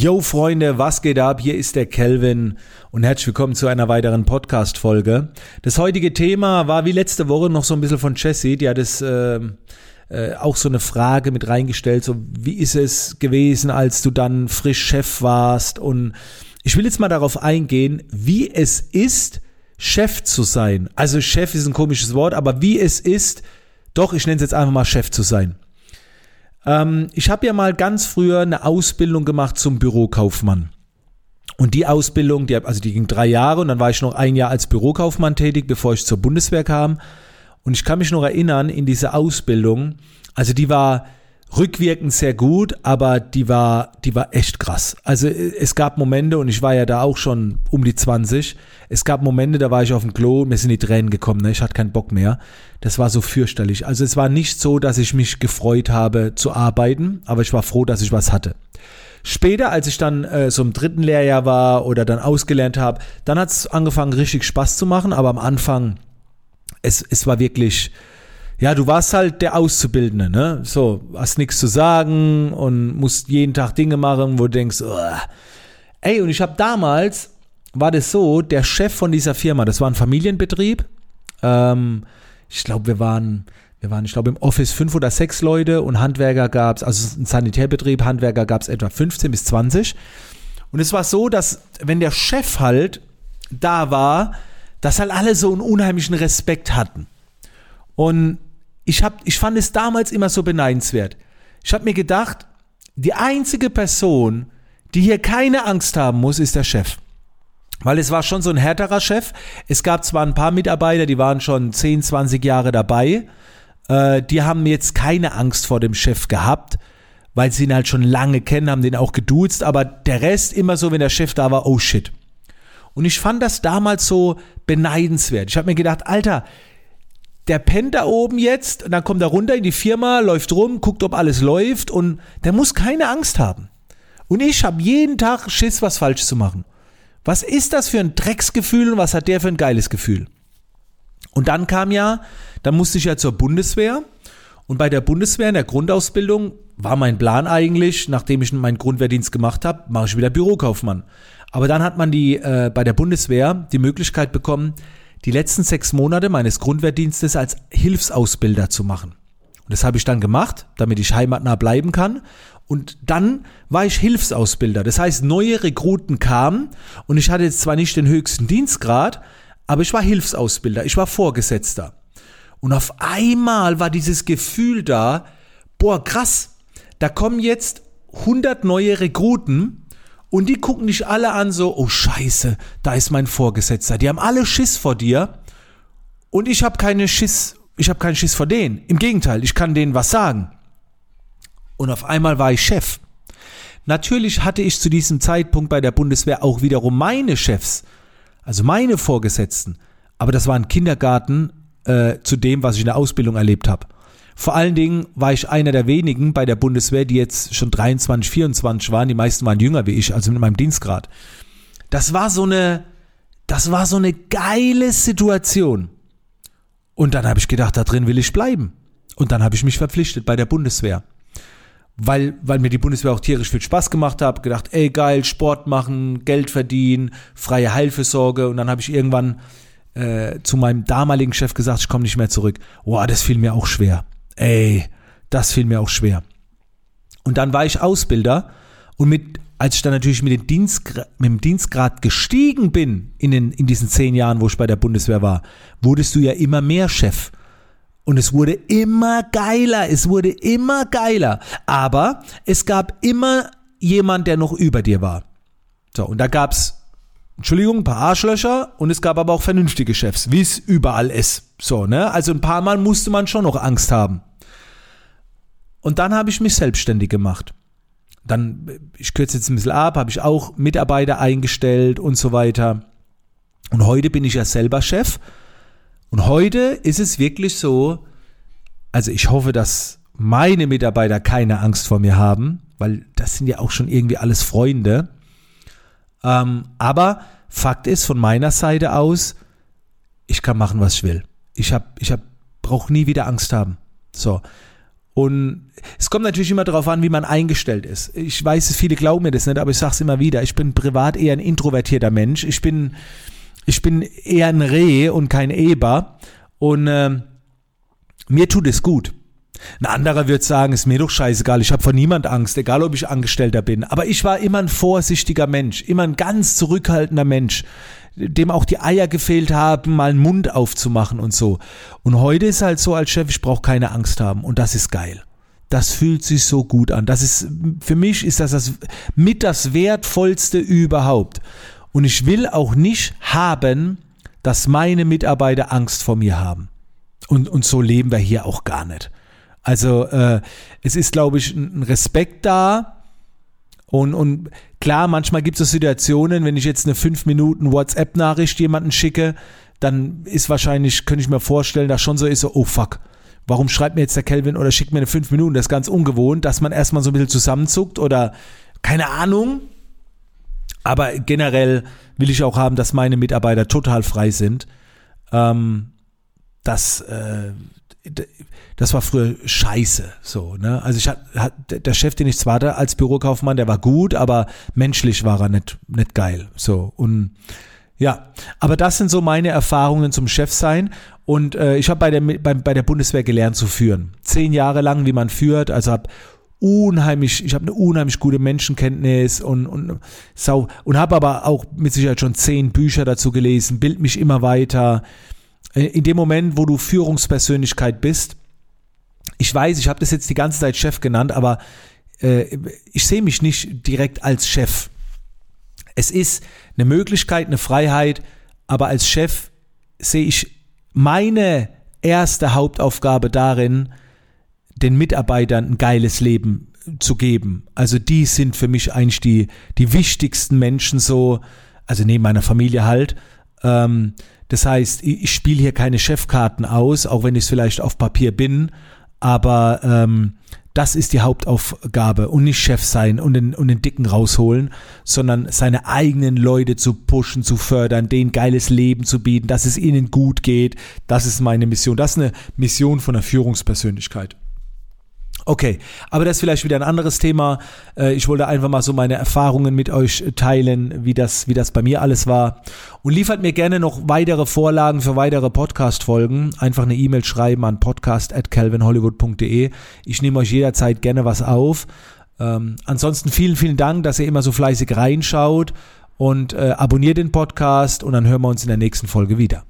Yo Freunde, was geht ab? Hier ist der Kelvin und herzlich willkommen zu einer weiteren Podcast-Folge. Das heutige Thema war wie letzte Woche noch so ein bisschen von Jessie, die hat es äh, äh, auch so eine Frage mit reingestellt, so wie ist es gewesen, als du dann frisch Chef warst und ich will jetzt mal darauf eingehen, wie es ist, Chef zu sein. Also Chef ist ein komisches Wort, aber wie es ist, doch, ich nenne es jetzt einfach mal Chef zu sein. Ähm, ich habe ja mal ganz früher eine Ausbildung gemacht zum Bürokaufmann. Und die Ausbildung, die, also die ging drei Jahre und dann war ich noch ein Jahr als Bürokaufmann tätig, bevor ich zur Bundeswehr kam. Und ich kann mich noch erinnern, in diese Ausbildung, also die war rückwirkend sehr gut, aber die war, die war echt krass. Also es gab Momente, und ich war ja da auch schon um die 20, es gab Momente, da war ich auf dem Klo mir sind die Tränen gekommen, ne? ich hatte keinen Bock mehr. Das war so fürchterlich. Also es war nicht so, dass ich mich gefreut habe zu arbeiten, aber ich war froh, dass ich was hatte. Später, als ich dann äh, so im dritten Lehrjahr war oder dann ausgelernt habe, dann hat es angefangen, richtig Spaß zu machen, aber am Anfang, es, es war wirklich, ja, du warst halt der Auszubildende, ne? So, hast nichts zu sagen und musst jeden Tag Dinge machen, wo du denkst, Ugh. ey, und ich habe damals, war das so, der Chef von dieser Firma, das war ein Familienbetrieb, ähm, ich glaube, wir waren, wir waren, ich glaube, im Office fünf oder sechs Leute und Handwerker gab's, also ein Sanitärbetrieb, Handwerker gab's etwa 15 bis 20. Und es war so, dass wenn der Chef halt da war, dass halt alle so einen unheimlichen Respekt hatten. Und ich, hab, ich fand es damals immer so beneidenswert. Ich habe mir gedacht, die einzige Person, die hier keine Angst haben muss, ist der Chef. Weil es war schon so ein härterer Chef. Es gab zwar ein paar Mitarbeiter, die waren schon 10, 20 Jahre dabei. Äh, die haben jetzt keine Angst vor dem Chef gehabt, weil sie ihn halt schon lange kennen, haben den auch geduzt. Aber der Rest immer so, wenn der Chef da war, oh shit. Und ich fand das damals so beneidenswert. Ich habe mir gedacht, Alter, der pennt da oben jetzt, und dann kommt er runter in die Firma, läuft rum, guckt, ob alles läuft und der muss keine Angst haben. Und ich habe jeden Tag Schiss, was falsch zu machen. Was ist das für ein Drecksgefühl und was hat der für ein geiles Gefühl? Und dann kam ja, dann musste ich ja zur Bundeswehr und bei der Bundeswehr in der Grundausbildung war mein Plan eigentlich, nachdem ich meinen Grundwehrdienst gemacht habe, mache ich wieder Bürokaufmann. Aber dann hat man die äh, bei der Bundeswehr die Möglichkeit bekommen, die letzten sechs Monate meines Grundwehrdienstes als Hilfsausbilder zu machen. Und das habe ich dann gemacht, damit ich heimatnah bleiben kann. Und dann war ich Hilfsausbilder. Das heißt, neue Rekruten kamen und ich hatte jetzt zwar nicht den höchsten Dienstgrad, aber ich war Hilfsausbilder, ich war Vorgesetzter. Und auf einmal war dieses Gefühl da, boah, krass, da kommen jetzt 100 neue Rekruten und die gucken dich alle an so, oh scheiße, da ist mein Vorgesetzter. Die haben alle Schiss vor dir und ich habe keine Schiss, ich habe keinen Schiss vor denen. Im Gegenteil, ich kann denen was sagen. Und auf einmal war ich Chef. Natürlich hatte ich zu diesem Zeitpunkt bei der Bundeswehr auch wiederum meine Chefs, also meine Vorgesetzten. Aber das war ein Kindergarten äh, zu dem, was ich in der Ausbildung erlebt habe. Vor allen Dingen war ich einer der wenigen bei der Bundeswehr, die jetzt schon 23, 24 waren. Die meisten waren jünger wie ich, also mit meinem Dienstgrad. Das war so eine, das war so eine geile Situation. Und dann habe ich gedacht, da drin will ich bleiben. Und dann habe ich mich verpflichtet bei der Bundeswehr. Weil, weil mir die Bundeswehr auch tierisch viel Spaß gemacht hat, gedacht, ey geil, Sport machen, Geld verdienen, freie Heilfürsorge. Und dann habe ich irgendwann äh, zu meinem damaligen Chef gesagt, ich komme nicht mehr zurück. Boah, das fiel mir auch schwer. Ey, das fiel mir auch schwer. Und dann war ich Ausbilder und mit, als ich dann natürlich mit, dem Dienstgrad, mit dem Dienstgrad gestiegen bin in, den, in diesen zehn Jahren, wo ich bei der Bundeswehr war, wurdest du ja immer mehr Chef. Und es wurde immer geiler, es wurde immer geiler. Aber es gab immer jemand, der noch über dir war. So, und da gab's Entschuldigung, ein paar Arschlöcher und es gab aber auch vernünftige Chefs, wie es überall ist. So, ne? Also ein paar Mal musste man schon noch Angst haben. Und dann habe ich mich selbstständig gemacht. Dann, ich kürze jetzt ein bisschen ab, habe ich auch Mitarbeiter eingestellt und so weiter. Und heute bin ich ja selber Chef. Und heute ist es wirklich so, also ich hoffe, dass meine Mitarbeiter keine Angst vor mir haben, weil das sind ja auch schon irgendwie alles Freunde. Ähm, aber Fakt ist von meiner Seite aus, ich kann machen, was ich will. Ich habe, ich hab, brauche nie wieder Angst haben. So. Und es kommt natürlich immer darauf an, wie man eingestellt ist. Ich weiß, viele glauben mir das nicht, aber ich sage es immer wieder. Ich bin privat eher ein introvertierter Mensch. Ich bin, ich bin eher ein Reh und kein Eber. Und äh, mir tut es gut. Ein anderer wird sagen, ist mir doch scheißegal, ich habe vor niemand Angst, egal ob ich Angestellter bin. Aber ich war immer ein vorsichtiger Mensch, immer ein ganz zurückhaltender Mensch, dem auch die Eier gefehlt haben, mal einen Mund aufzumachen und so. Und heute ist halt so als Chef, ich brauche keine Angst haben und das ist geil. Das fühlt sich so gut an. Das ist, für mich ist das, das mit das Wertvollste überhaupt. Und ich will auch nicht haben, dass meine Mitarbeiter Angst vor mir haben. Und, und so leben wir hier auch gar nicht. Also äh, es ist, glaube ich, ein Respekt da. Und, und klar, manchmal gibt es Situationen, wenn ich jetzt eine 5 Minuten WhatsApp-Nachricht jemanden schicke, dann ist wahrscheinlich, könnte ich mir vorstellen, dass schon so ist, so, oh fuck, warum schreibt mir jetzt der Kelvin oder schickt mir eine 5 Minuten? Das ist ganz ungewohnt, dass man erstmal so ein bisschen zusammenzuckt oder keine Ahnung. Aber generell will ich auch haben, dass meine Mitarbeiter total frei sind. Ähm, das, äh, das war früher scheiße, so, ne? Also ich hat, der Chef, den ich zwar hatte als Bürokaufmann, der war gut, aber menschlich war er nicht, nicht geil, so. Und ja, aber das sind so meine Erfahrungen zum Chef sein. Und äh, ich habe bei der, bei, bei der Bundeswehr gelernt zu führen. Zehn Jahre lang, wie man führt. Also habe unheimlich, ich habe eine unheimlich gute Menschenkenntnis und und sau und habe aber auch mit Sicherheit schon zehn Bücher dazu gelesen, bild mich immer weiter. Äh, in dem Moment, wo du Führungspersönlichkeit bist, ich weiß, ich habe das jetzt die ganze Zeit Chef genannt, aber äh, ich sehe mich nicht direkt als Chef. Es ist eine Möglichkeit, eine Freiheit, aber als Chef sehe ich meine erste Hauptaufgabe darin, den Mitarbeitern ein geiles Leben zu geben. Also die sind für mich eigentlich die, die wichtigsten Menschen so, also neben meiner Familie halt. Ähm, das heißt, ich spiele hier keine Chefkarten aus, auch wenn ich es vielleicht auf Papier bin, aber ähm, das ist die Hauptaufgabe und nicht Chef sein und den, und den Dicken rausholen, sondern seine eigenen Leute zu pushen, zu fördern, denen geiles Leben zu bieten, dass es ihnen gut geht. Das ist meine Mission. Das ist eine Mission von einer Führungspersönlichkeit. Okay, aber das ist vielleicht wieder ein anderes Thema. Äh, ich wollte einfach mal so meine Erfahrungen mit euch teilen, wie das, wie das bei mir alles war. Und liefert mir gerne noch weitere Vorlagen für weitere Podcast-Folgen. Einfach eine E-Mail schreiben an podcast.calvinhollywood.de. Ich nehme euch jederzeit gerne was auf. Ähm, ansonsten vielen, vielen Dank, dass ihr immer so fleißig reinschaut und äh, abonniert den Podcast und dann hören wir uns in der nächsten Folge wieder.